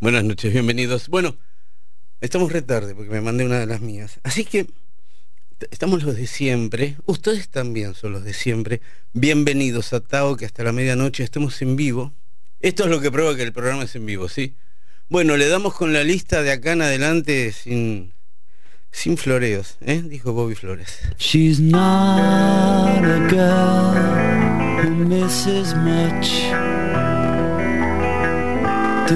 Buenas noches, bienvenidos. Bueno, estamos retarde porque me mandé una de las mías. Así que estamos los de siempre. Ustedes también son los de siempre. Bienvenidos a Tao, que hasta la medianoche estemos en vivo. Esto es lo que prueba que el programa es en vivo, ¿sí? Bueno, le damos con la lista de acá en adelante sin, sin floreos, ¿eh? Dijo Bobby Flores. She's not a girl who misses much. Oh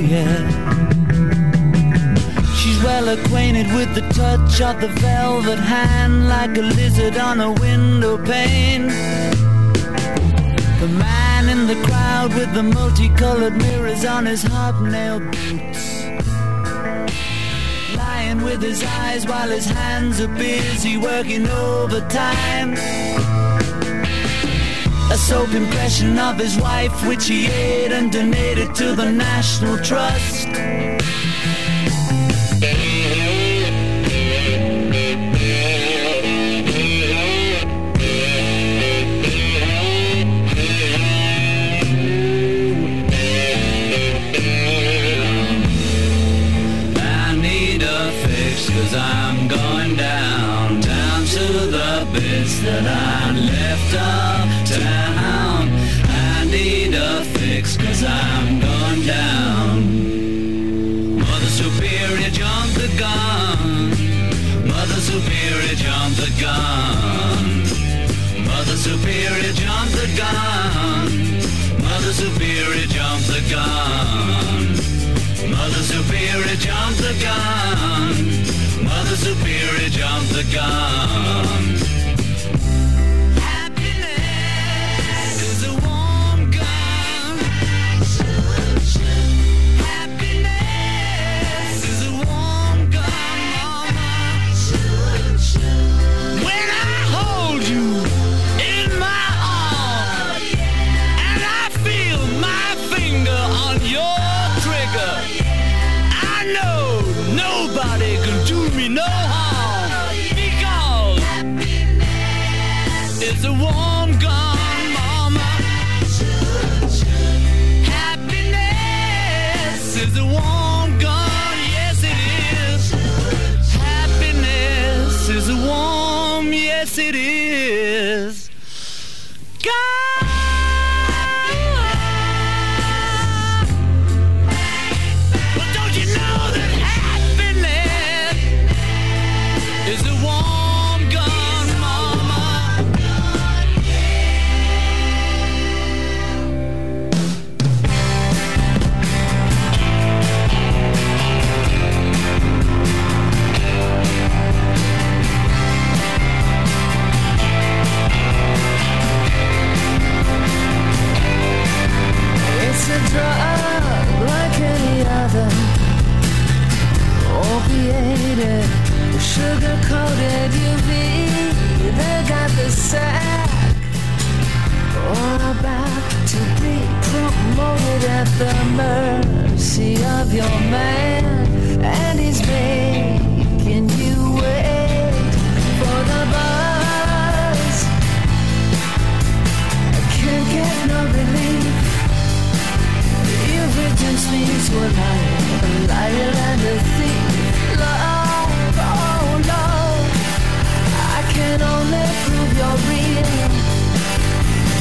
yeah. She's well acquainted with the touch of the velvet hand like a lizard on a window pane. The man in the crowd with the multicolored mirrors on his hobnail boots. Lying with his eyes while his hands are busy working overtime. A soap impression of his wife which he ate and donated to the National Trust. Gun. Mother Superior jumped the gun. It is. Sugar coated UV. They got the sack. All about to be promoted at the mercy of your man. And he's making you wait for the buzz. I can't get no relief. You've reduced me to a liar, a liar and a thief. You're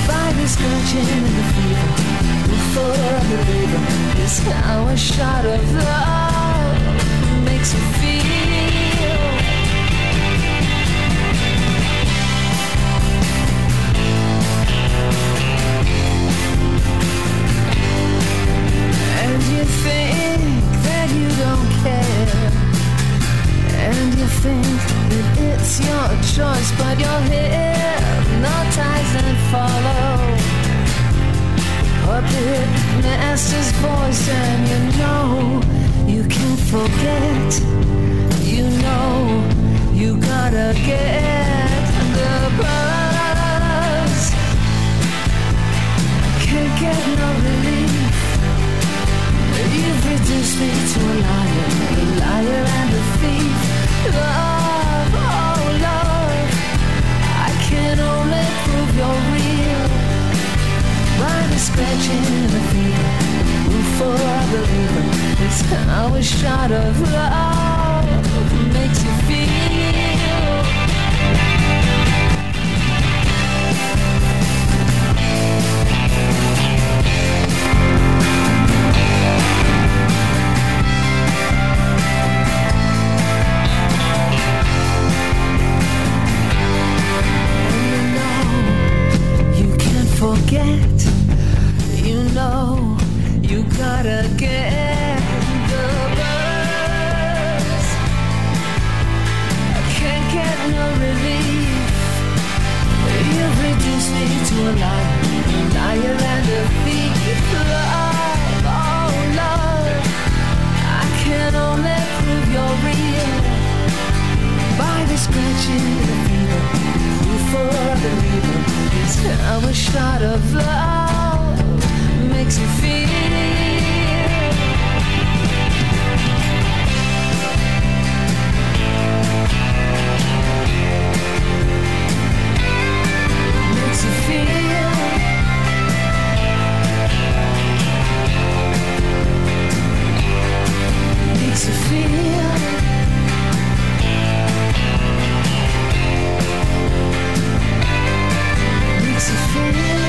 by the scratching and the fever. Before a believer is how a shot of love makes you feel. And you think And you think that it's your choice, but you're hypnotized and follow. Puppet master's voice, and you know you can't forget. You know you gotta get the buzz. Can't get no relief. You've reduced me to a liar, a liar and a thief. you're real. By the scratching the field, root for a believer is always shot of love. Makes you feel. get. You know, you gotta get the buzz. Can't get no relief. You've me to a liar, and a thief. Love, oh love, I can only prove you're real by the scratching the fever, for the reaper. And a shot of love. Makes you feel Makes you feel. Makes you feel. you.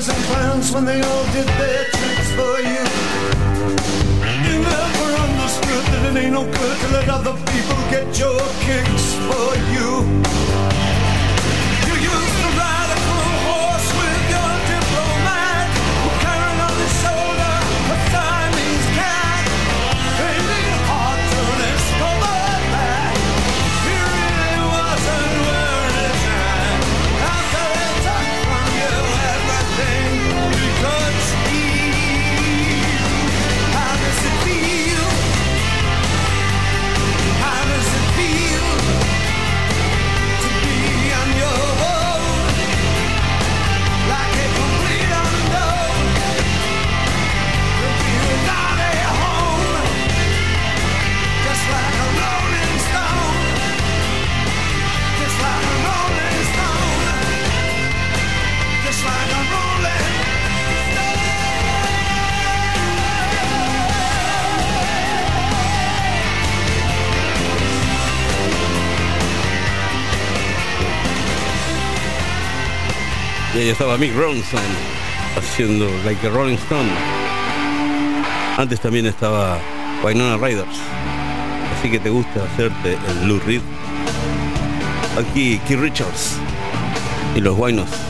boys and clowns when they all did their tricks for you. You never understood that it ain't no good to let other people get your kicks for you. Y estaba Mick Ronson haciendo Like a Rolling Stone. Antes también estaba Winona Riders. Así que te gusta hacerte el Blue Reed. Aquí Keith Richards y los Guainos.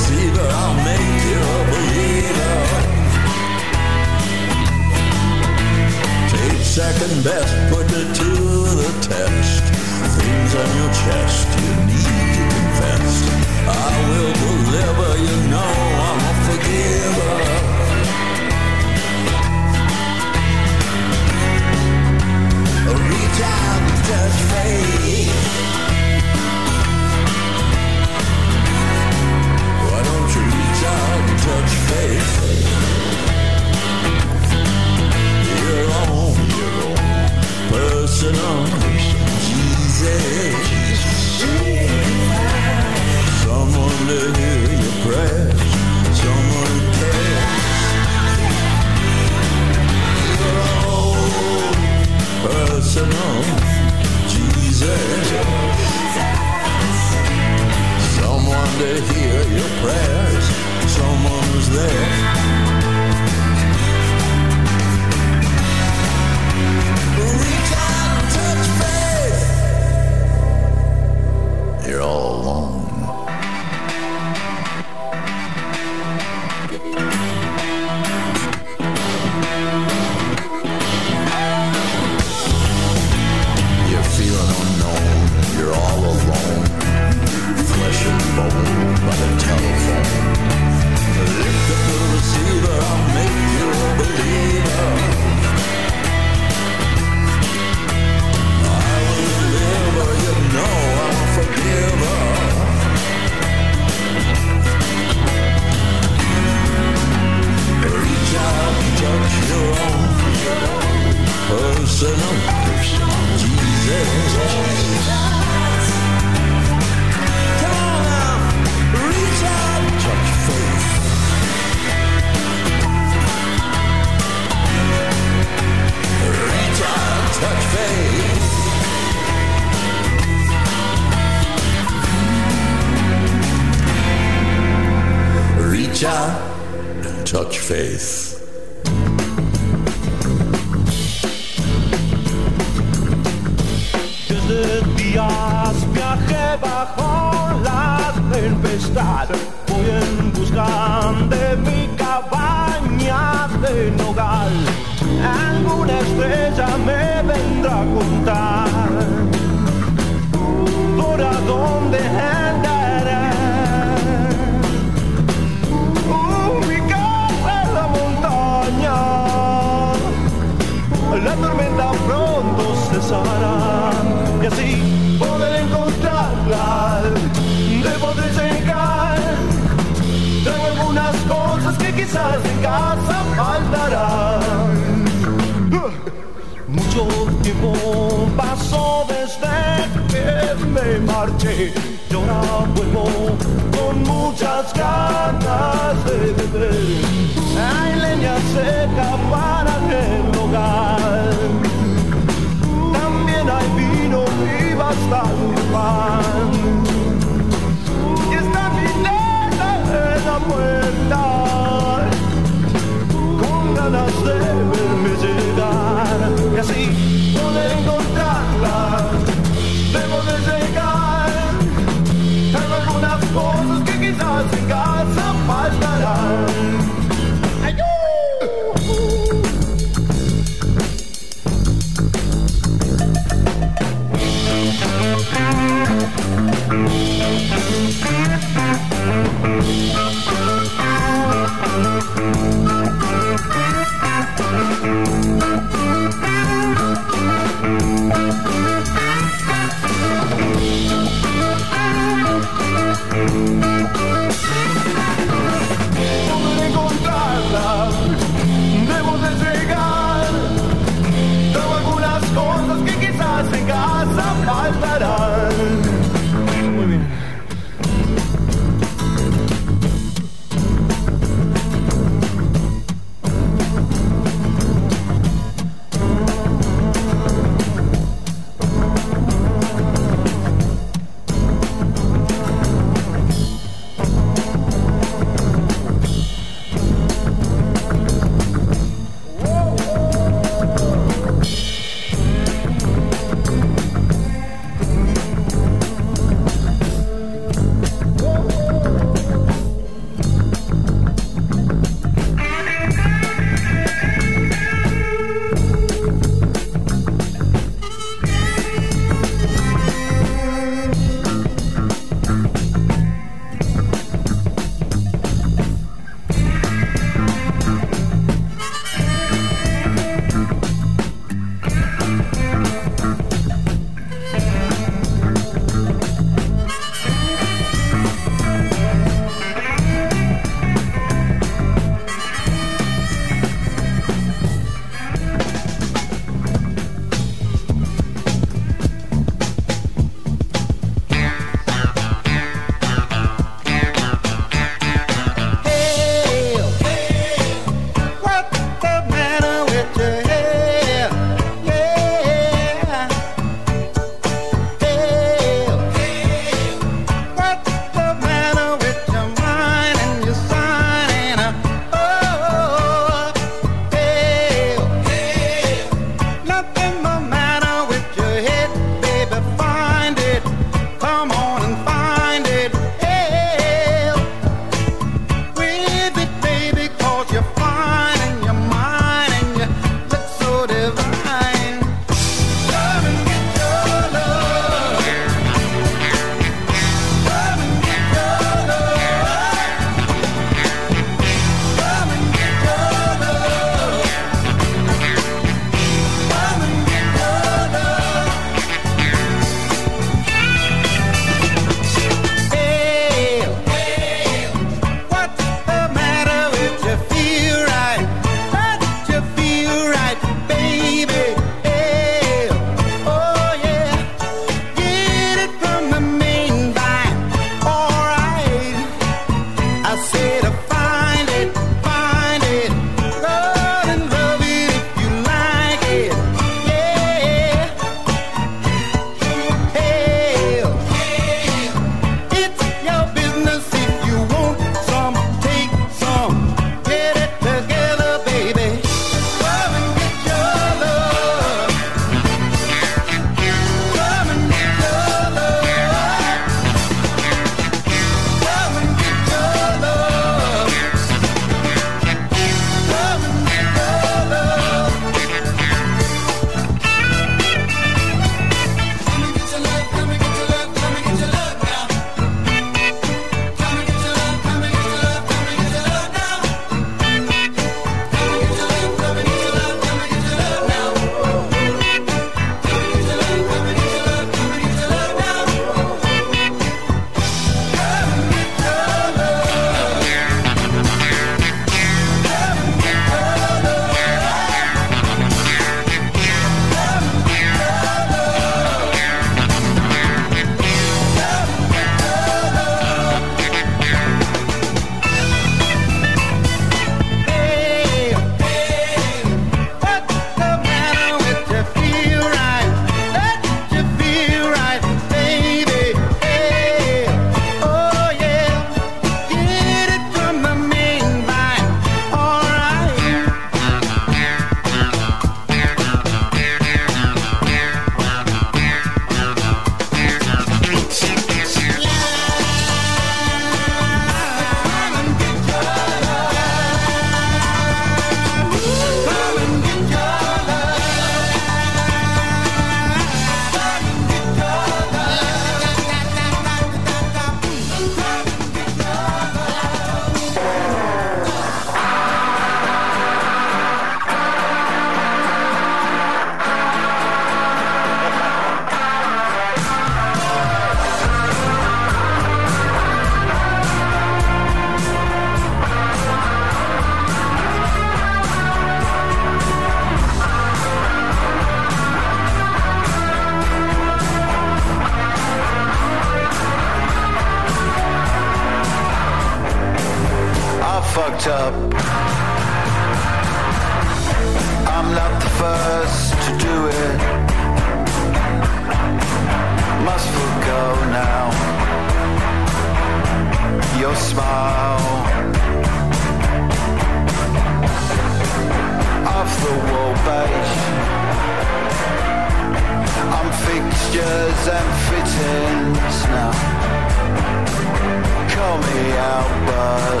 Out, but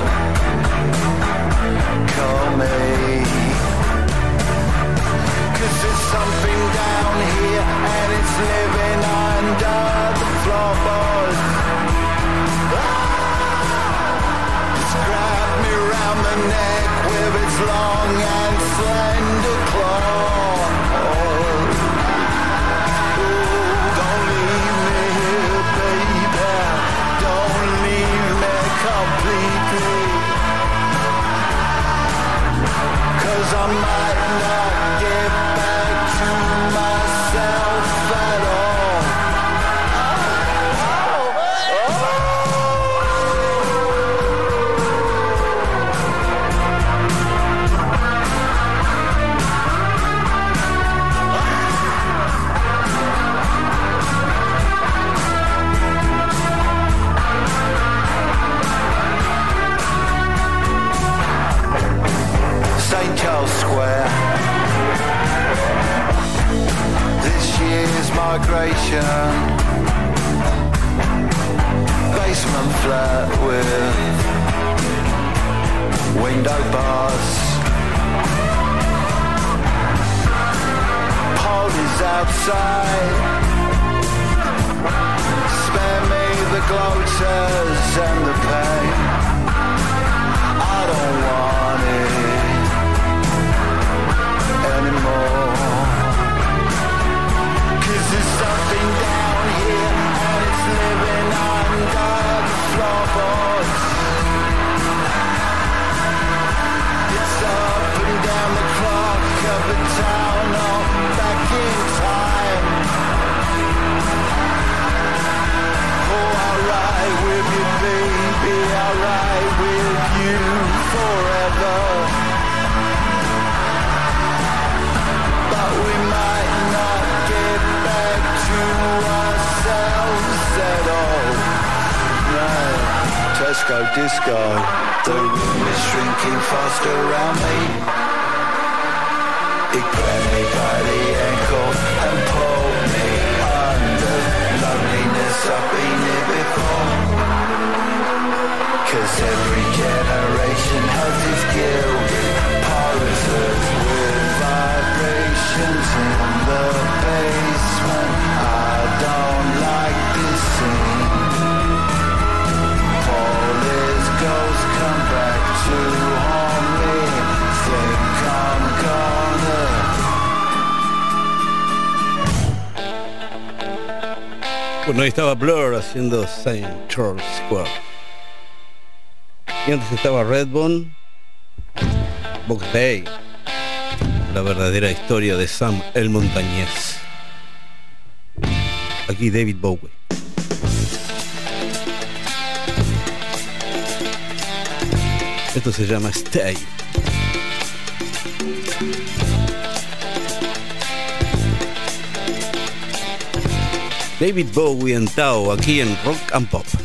call me. Cause there's something down here and it's living under the floorboards. Ah! It's grabbed me round the neck with its long year's migration. Basement flat with window bars. Paul is outside. Spare me the gloaters and the pain. I don't want it floorboards. It's up and down the clock of the town, all back in time. Oh, with you, baby, with you forever. Tesco disco. The room is shrinking fast around me. It grabbed me by the ankle and pulled me under. Loneliness, I've been here before. Cause every generation has its gilded pulses with vibrations in the basement. I don't Bueno, ahí estaba Blur haciendo St. Charles Square. Y antes estaba Redbone, Box Day, la verdadera historia de Sam el Montañés. Aquí David Bowie. Esto se llama Stay. David Bowie en Tao, aquí en Rock and Pop.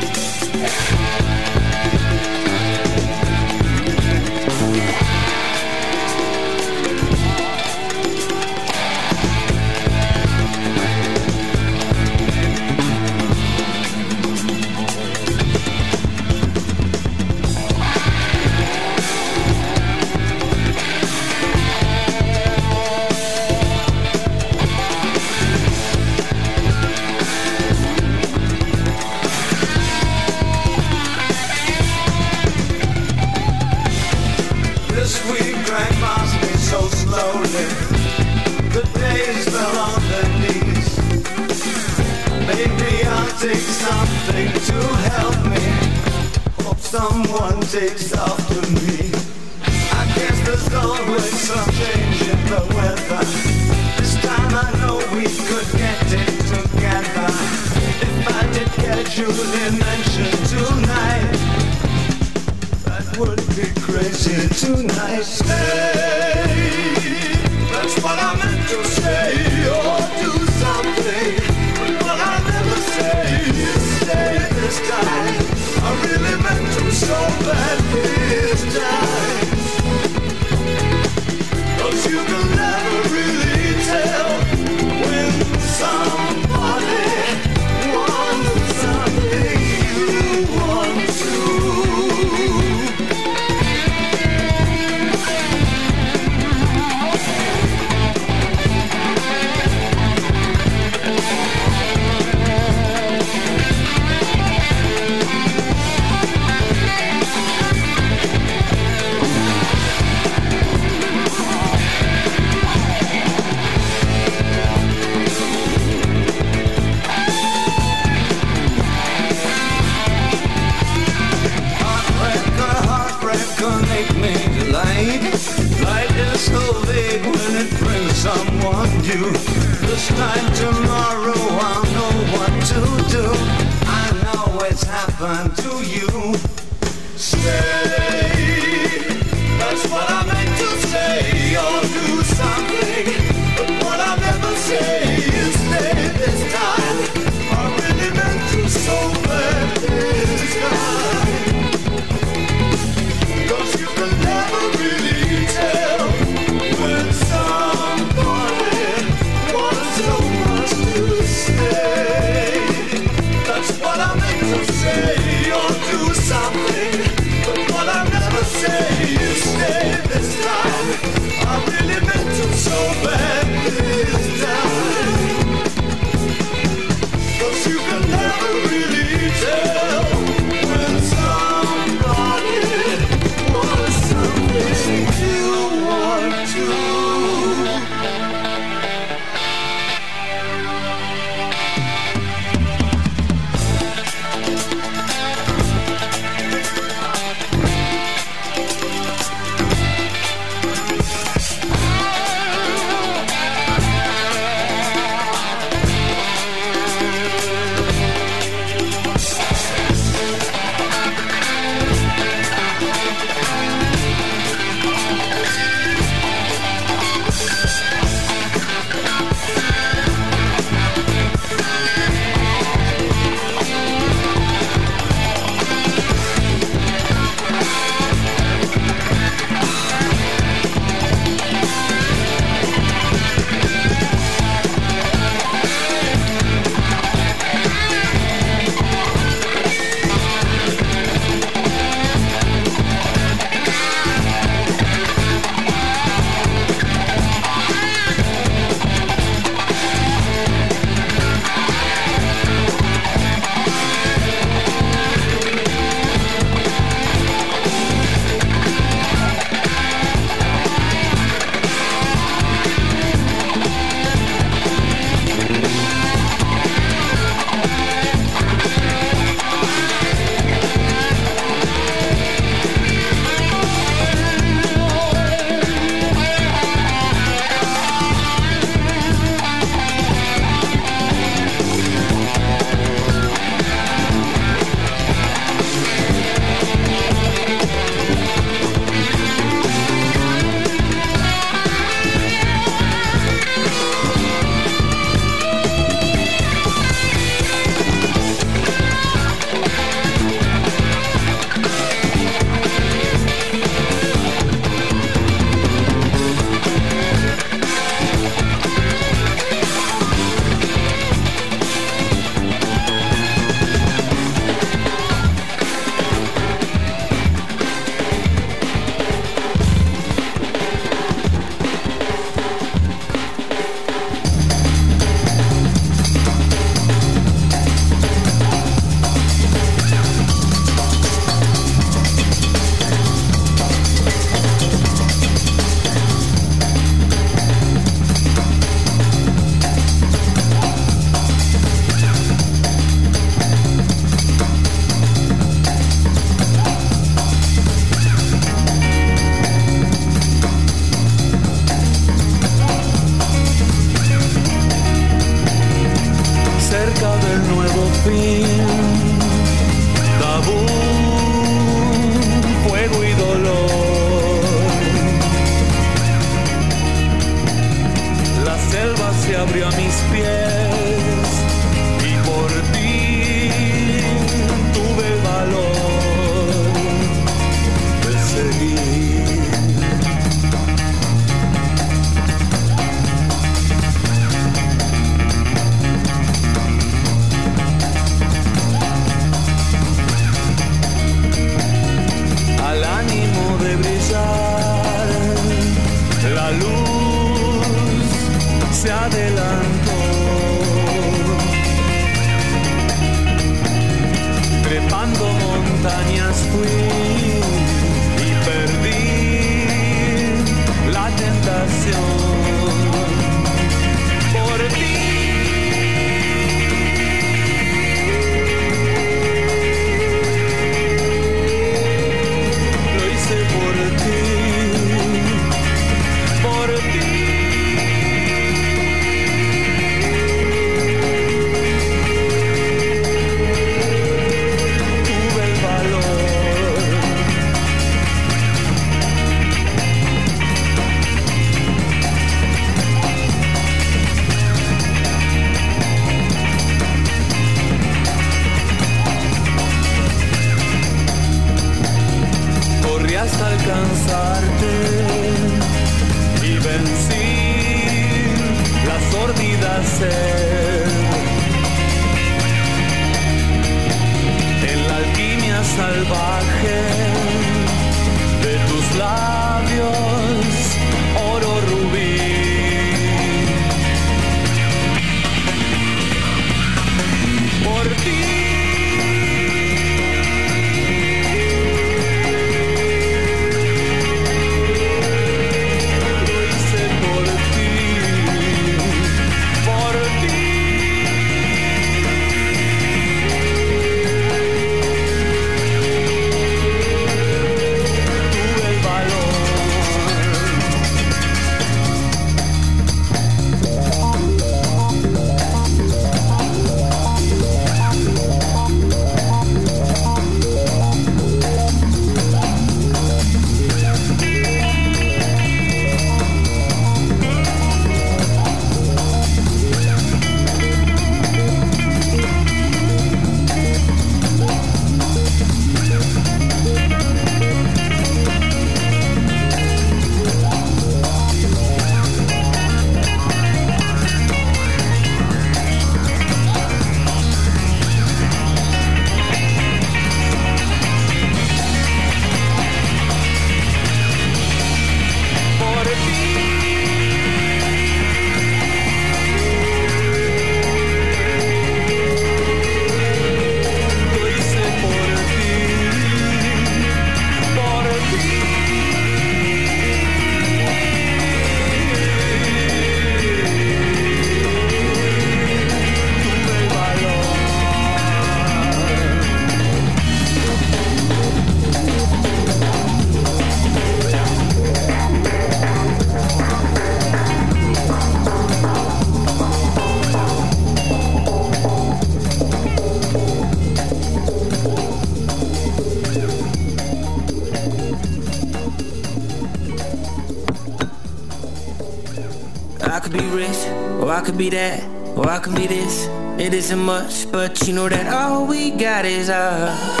Be rich, or I could be that, or I could be this. It isn't much, but you know that all we got is us.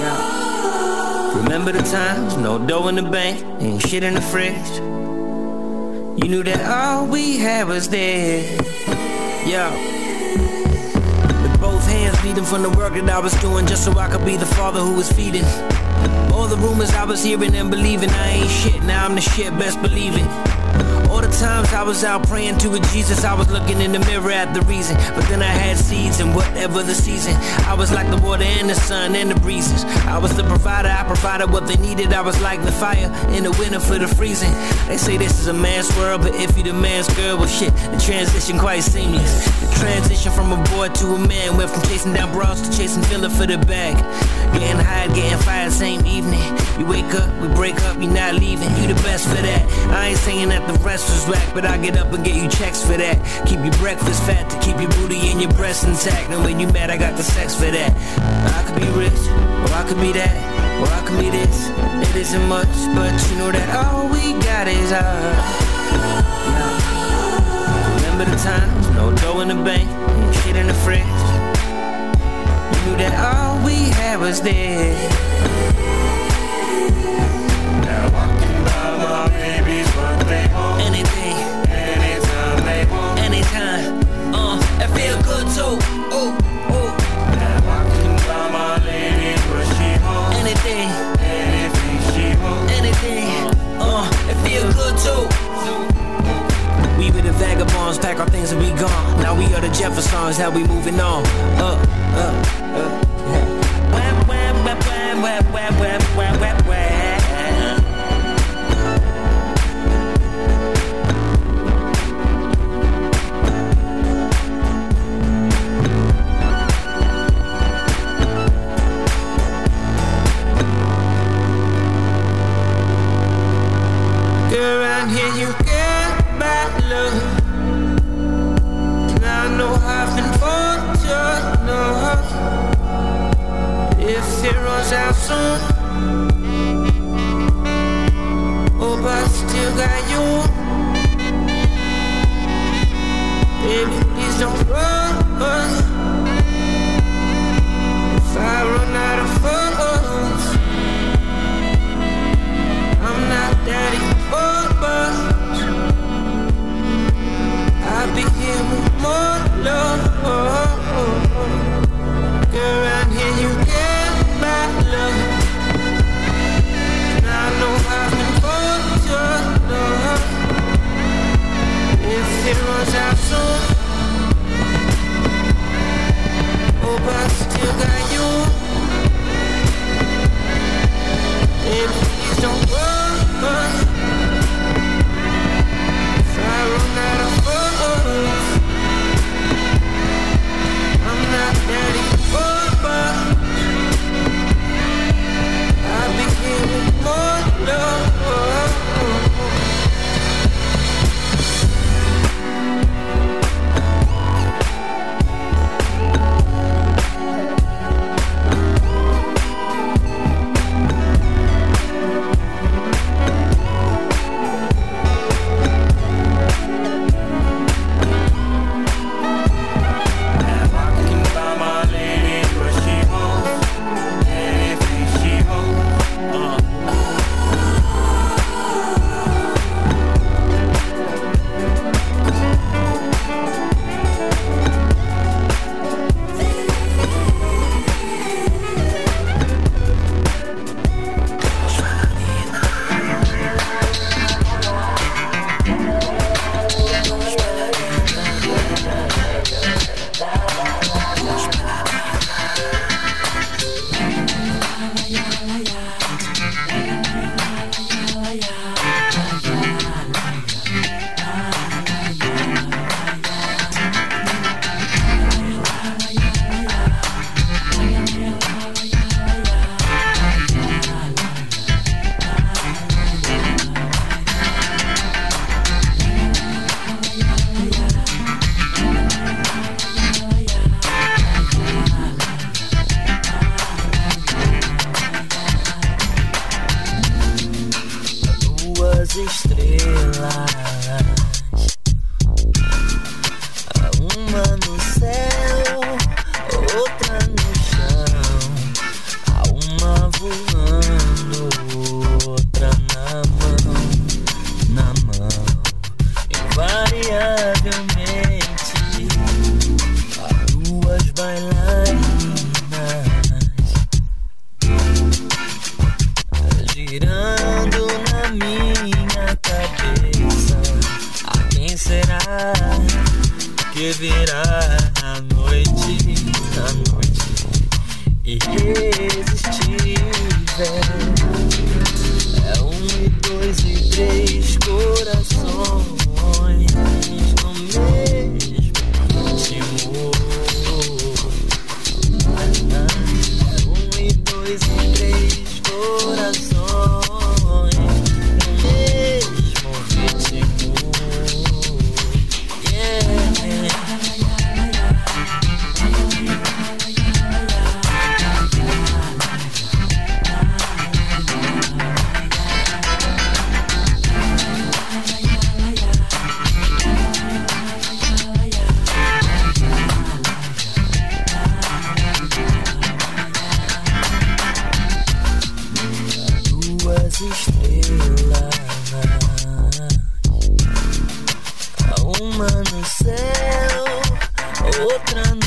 Yeah. Remember the times, no dough in the bank, and shit in the fridge. You knew that all we had was there. Yeah. With both hands bleeding from the work that I was doing just so I could be the father who was feeding. All the rumors I was hearing and believing I ain't shit, now I'm the shit, best believe it. Times I was out praying to a Jesus, I was looking in the mirror at the reason. But then I had seeds and whatever the season. I was like the water and the sun and the breezes. I was the provider, I provided what they needed. I was like the fire in the winter for the freezing. They say this is a man's world, but if you the man's girl, well shit, the transition quite seamless. The transition from a boy to a man went from chasing down bras to chasing filler for the bag. Getting high, getting fired same evening. You wake up, we break up, you not leaving. You the best for that. I ain't saying that the rest was whack, but I get up and get you checks for that. Keep your breakfast fat to keep your booty and your breasts intact. And when you mad, I got the sex for that. I could be rich, or I could be that, or I could be this. It isn't much, but you know that all we got is us. Remember the times, no dough in the bank, shit in the fridge knew that all we had was this. Now walking by my. Anything, anytime. Anytime, uh, it feel good too. Now walking by my she. Anything, anything she want. Anything, uh, it feel good too. We were the vagabonds, pack our things and we gone. Now we are the Jeffersons, how we moving on. Up. Uh uh, uh, yeah. Uma no céu, outra no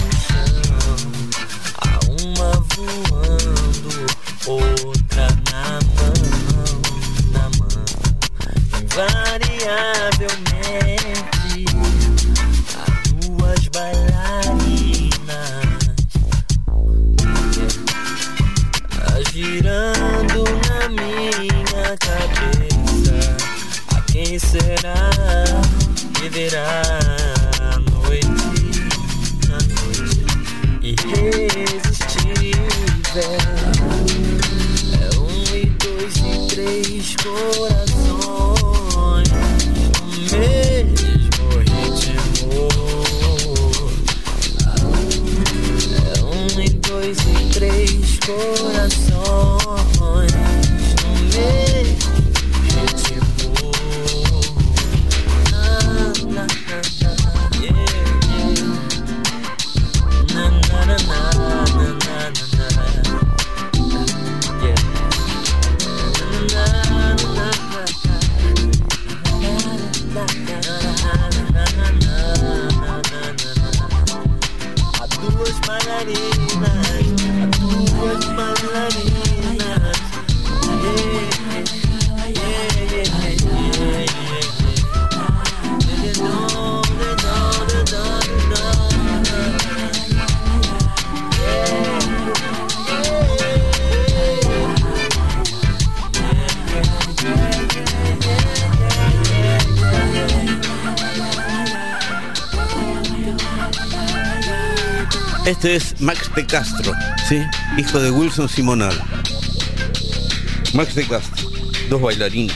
de Castro, ¿sí? Hijo de Wilson Simonal. Max de Castro, dos bailarines.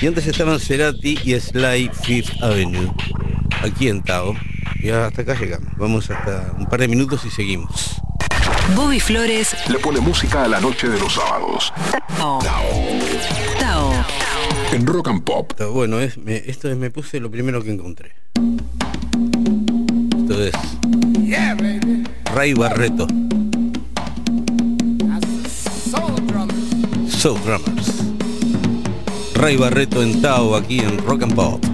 Y antes estaban Cerati y Sly Fifth Avenue, aquí en Tao. Y hasta acá llegamos. Vamos hasta un par de minutos y seguimos. Bobby Flores, Le pone música a la noche de los sábados. Tao. Tao. En Rock and Pop. Bueno, es, me- esto es, me puse lo primero que encontré. Ray Barreto, Soul drummers. Ray Barreto en Tao, aquí en Rock and Pop.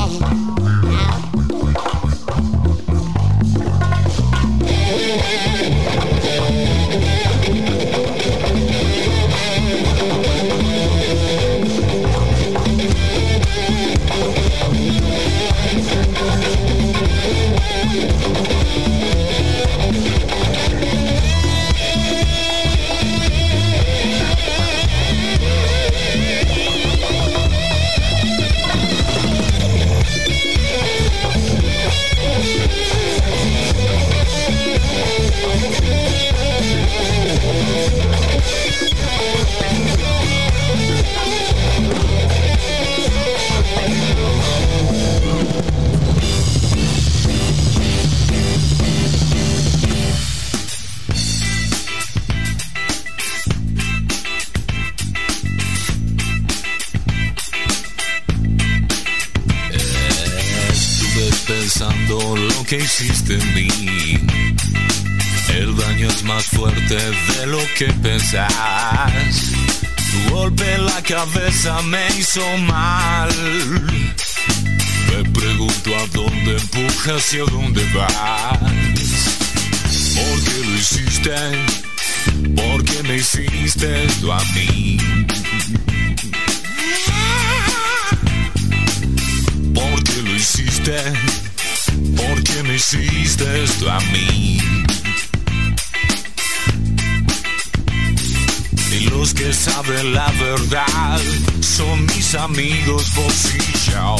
cabeza me hizo mal. Me pregunto a dónde empujas y a dónde vas. ¿Por qué lo hiciste? ¿Por qué me hiciste esto a mí? ¿Por qué lo hiciste? ¿Por qué me hiciste esto a mí? Los que saben la verdad son mis amigos vos y yo.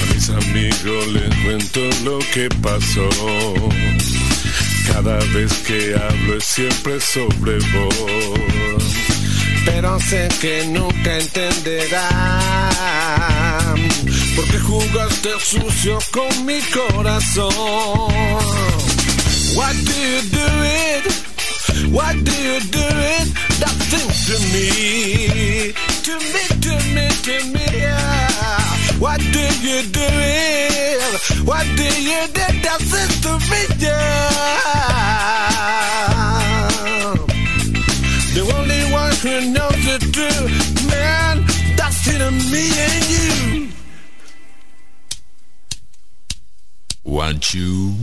A mis amigos les cuento lo que pasó. Cada vez que hablo es siempre sobre vos. Pero sé que nunca entenderán. Porque jugaste sucio con mi corazón. Why do you do it? Why do you do it? That thing to me. To me, to me, to me. Yeah. Why do you do it? Why do you do that thing to me? Yeah. The only one who knows the truth, man, that's it me and you. Want you?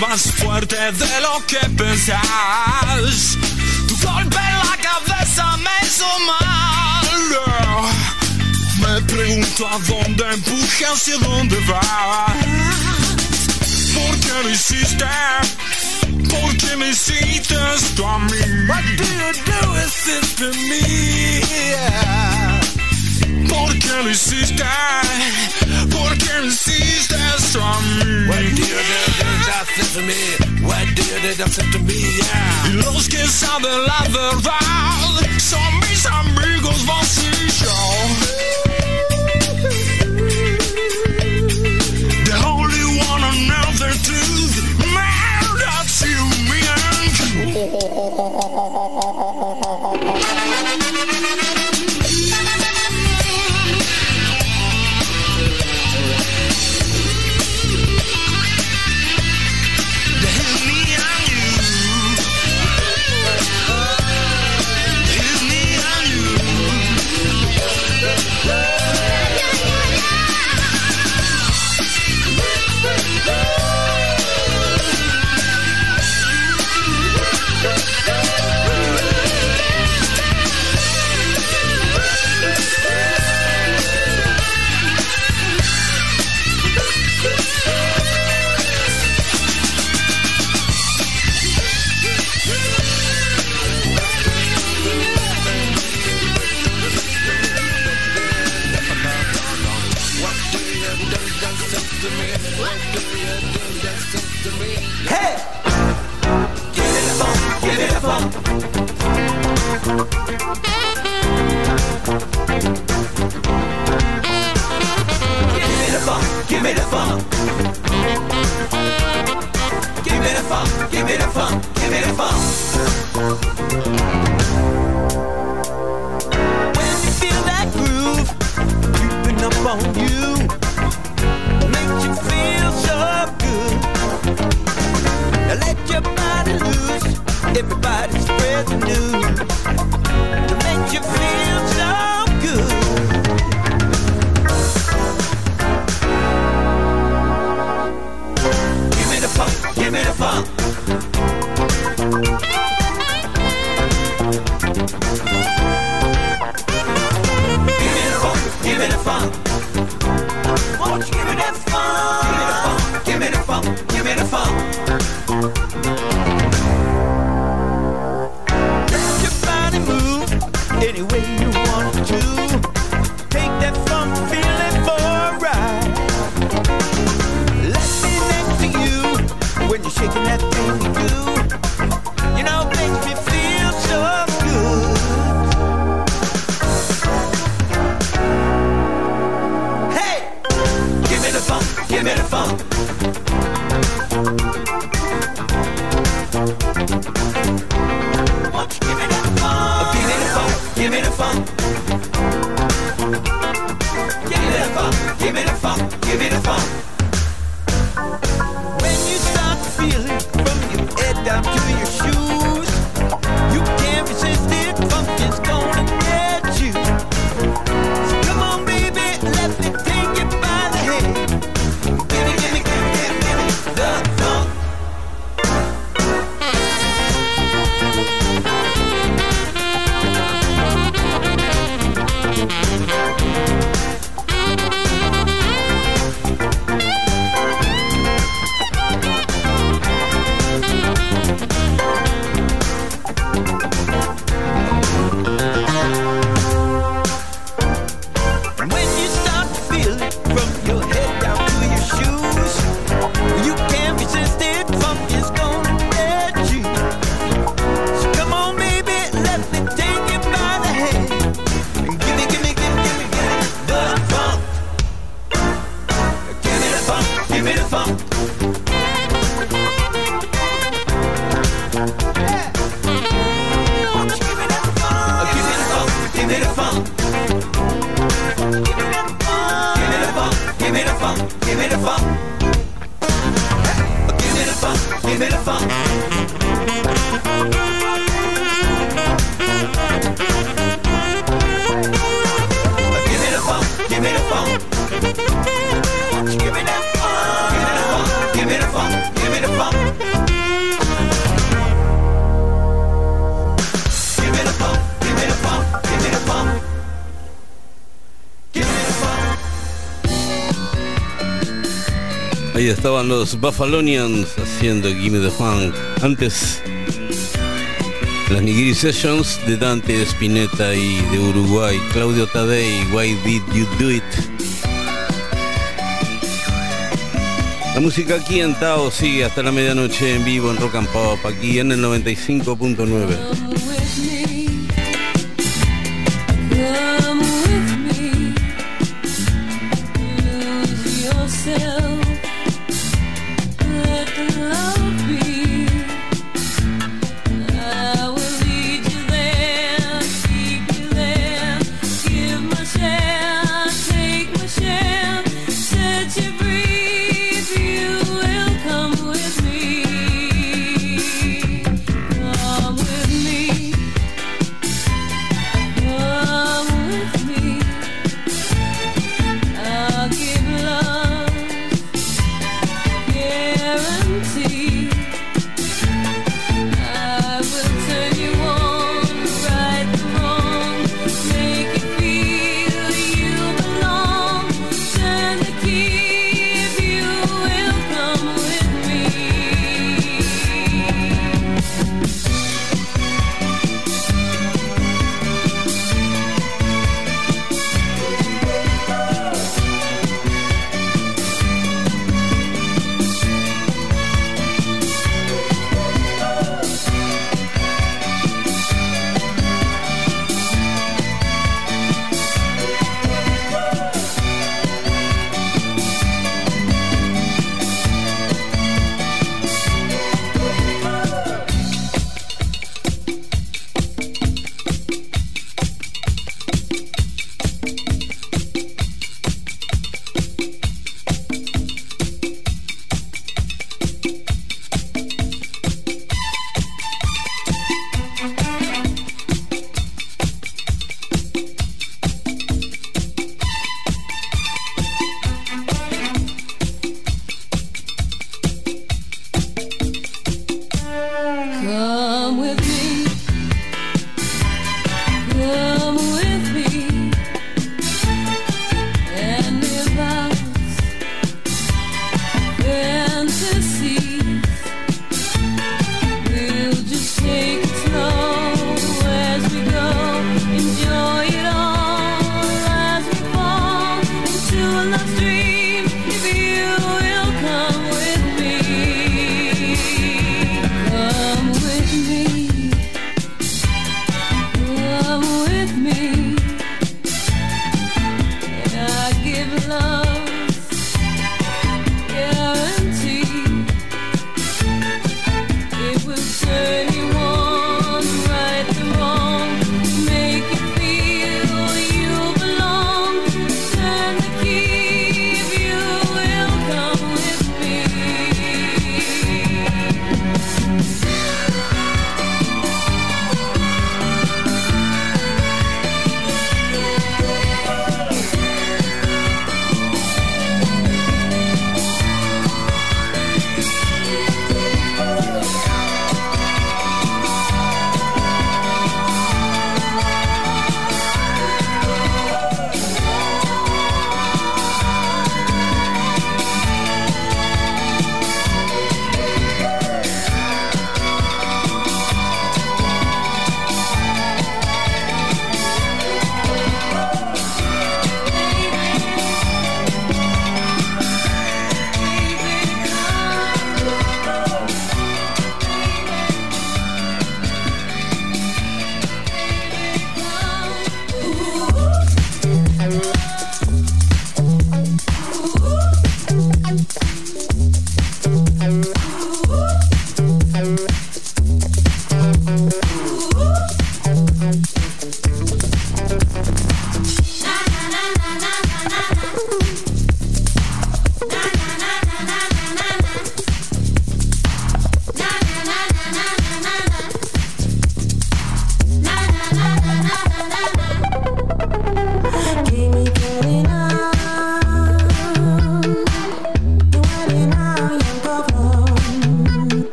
Más fuerte de lo que pensás. Tu golpe en la cabeza me hizo mal. Me pregunto a dónde empujas y a dónde vas. ¿Por qué lo hiciste? ¿Por qué me hiciste esto a mí? What do you do is it to me? Yeah. ¿Por qué lo hiciste? ¿Por qué me hiciste esto a mí? What do you do to me? What do you do to me? Yeah. Y los que saben la verdad son mis amigos vos y yo. Funk, give me the funk. Give me the funk, los Buffalonians haciendo Gimme the Funk. Antes, las Nigiri Sessions de Dante Spinetta y de Uruguay, Claudio Tadei, Why Did You Do It? La música aquí en Tao sigue hasta la medianoche en vivo en Rock and Pop, aquí en el 95.9.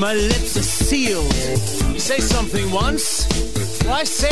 My lips are sealed. You say something once, Why I say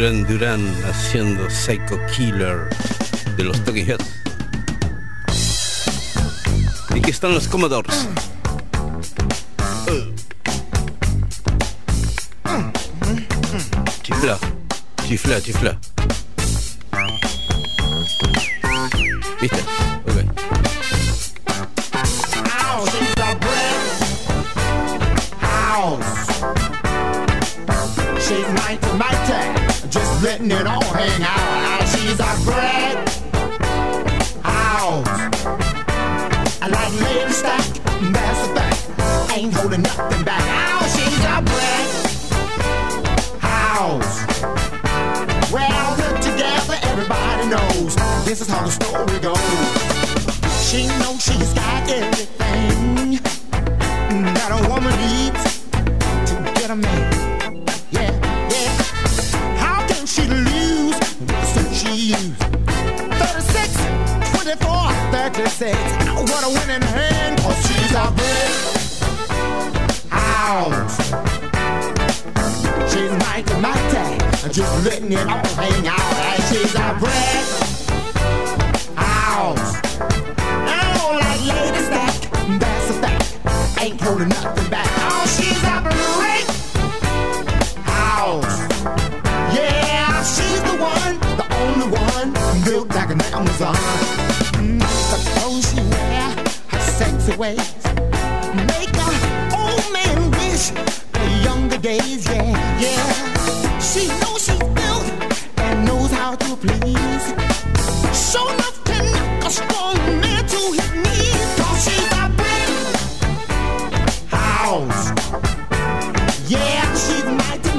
Duran Duran haciendo Psycho Killer de los Talking Heads. Y aquí están los Commodores. Chifla, chifla, chifla.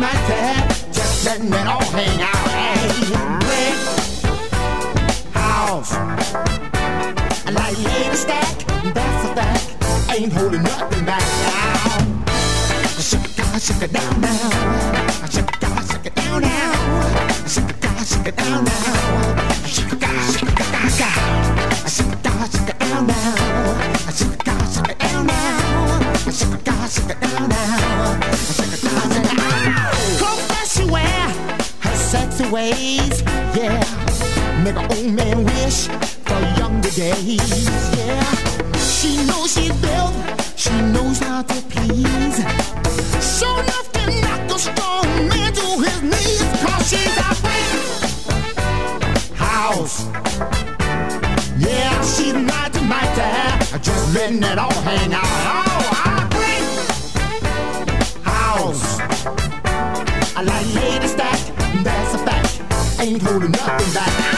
my. Just letting it all hang out. Hey, rent house. I like lady stack. That's a fact. Ain't holding nothing back now. Shake it, shake it down now. Shake ways, yeah. Make an old man wish for younger days, yeah. She knows she's built, she knows how to please. So enough to knock a strong man to his knees, cause she's a house. Yeah, she's not to my dad. Just letting it all hang out. ain't holding nothing back.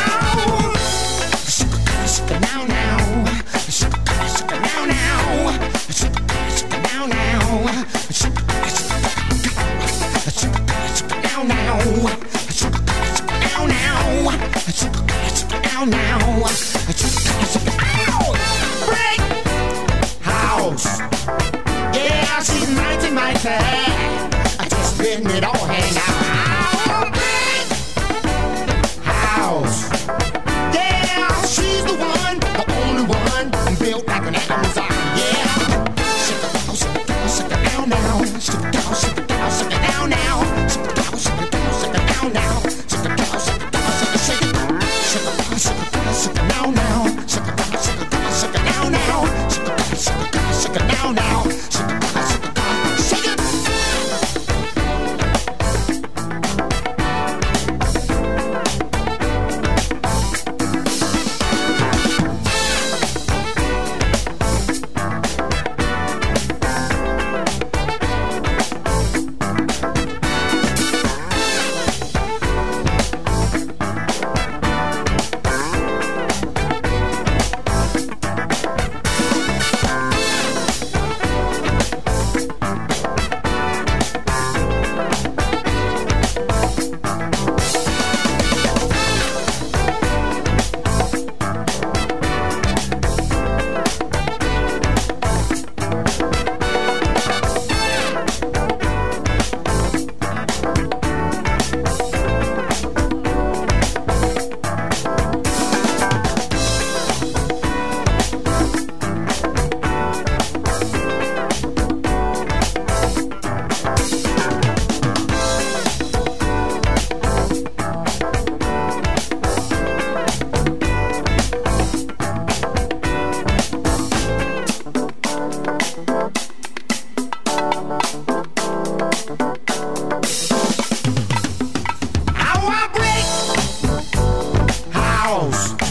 house.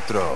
4.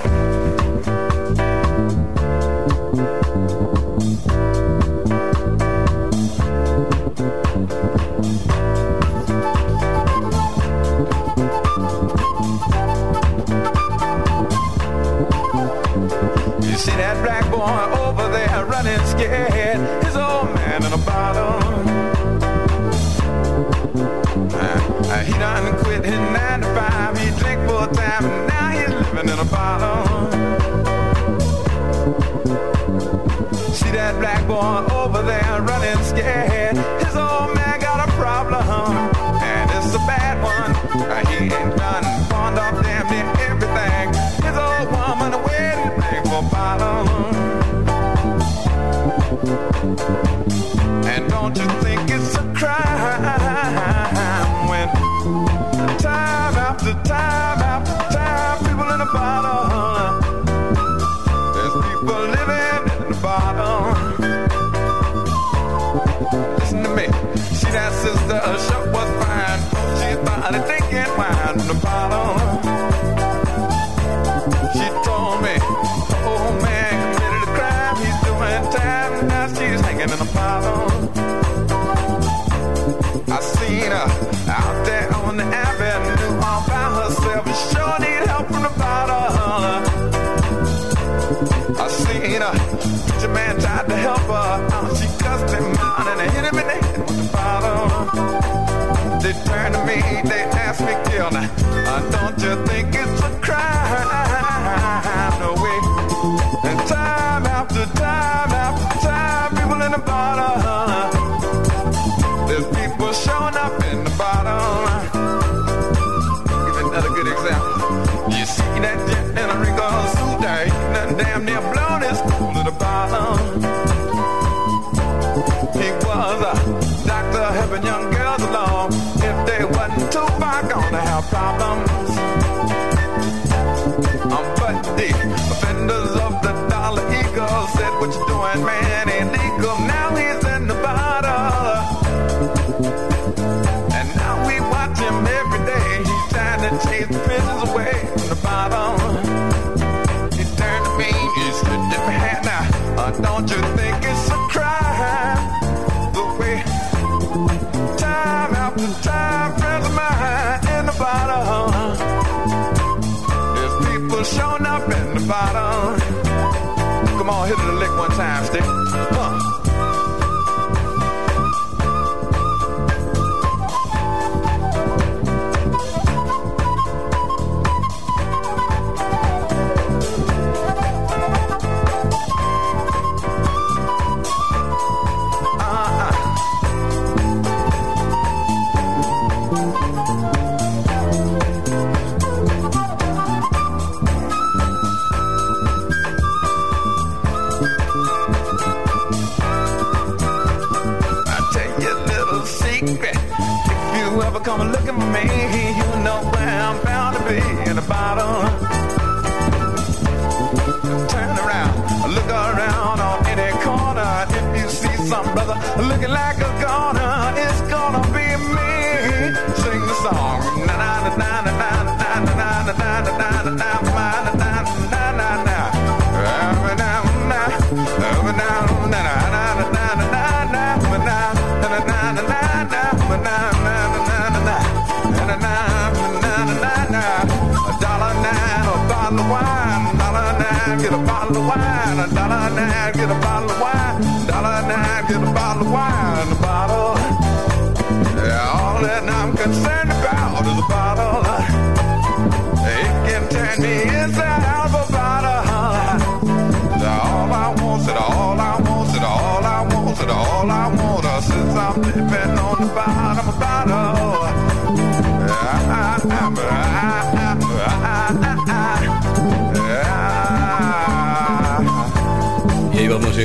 wine, a dollar nine, get a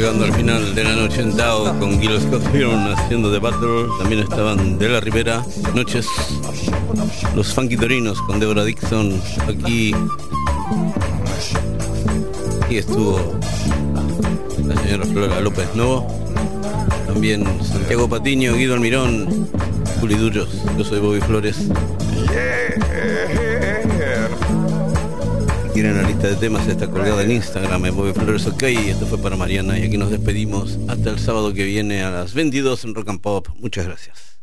llegando al final de la noche en Tao con Gil Scott Heron haciendo The Battle. También estaban De la Rivera, Noches, Los Funky Torinos con Deborah Dixon. Aquí, aquí estuvo la señora Flora López Novo. También Santiago Patiño, Guido Almirón, Juli Duros. Yo soy Bobby Flores. Tienen la lista de temas, está colgada en Instagram en Bobby Flores OK. Esto fue para Mariana y aquí nos despedimos hasta el sábado que viene a las 22 en Rock and Pop. Muchas gracias.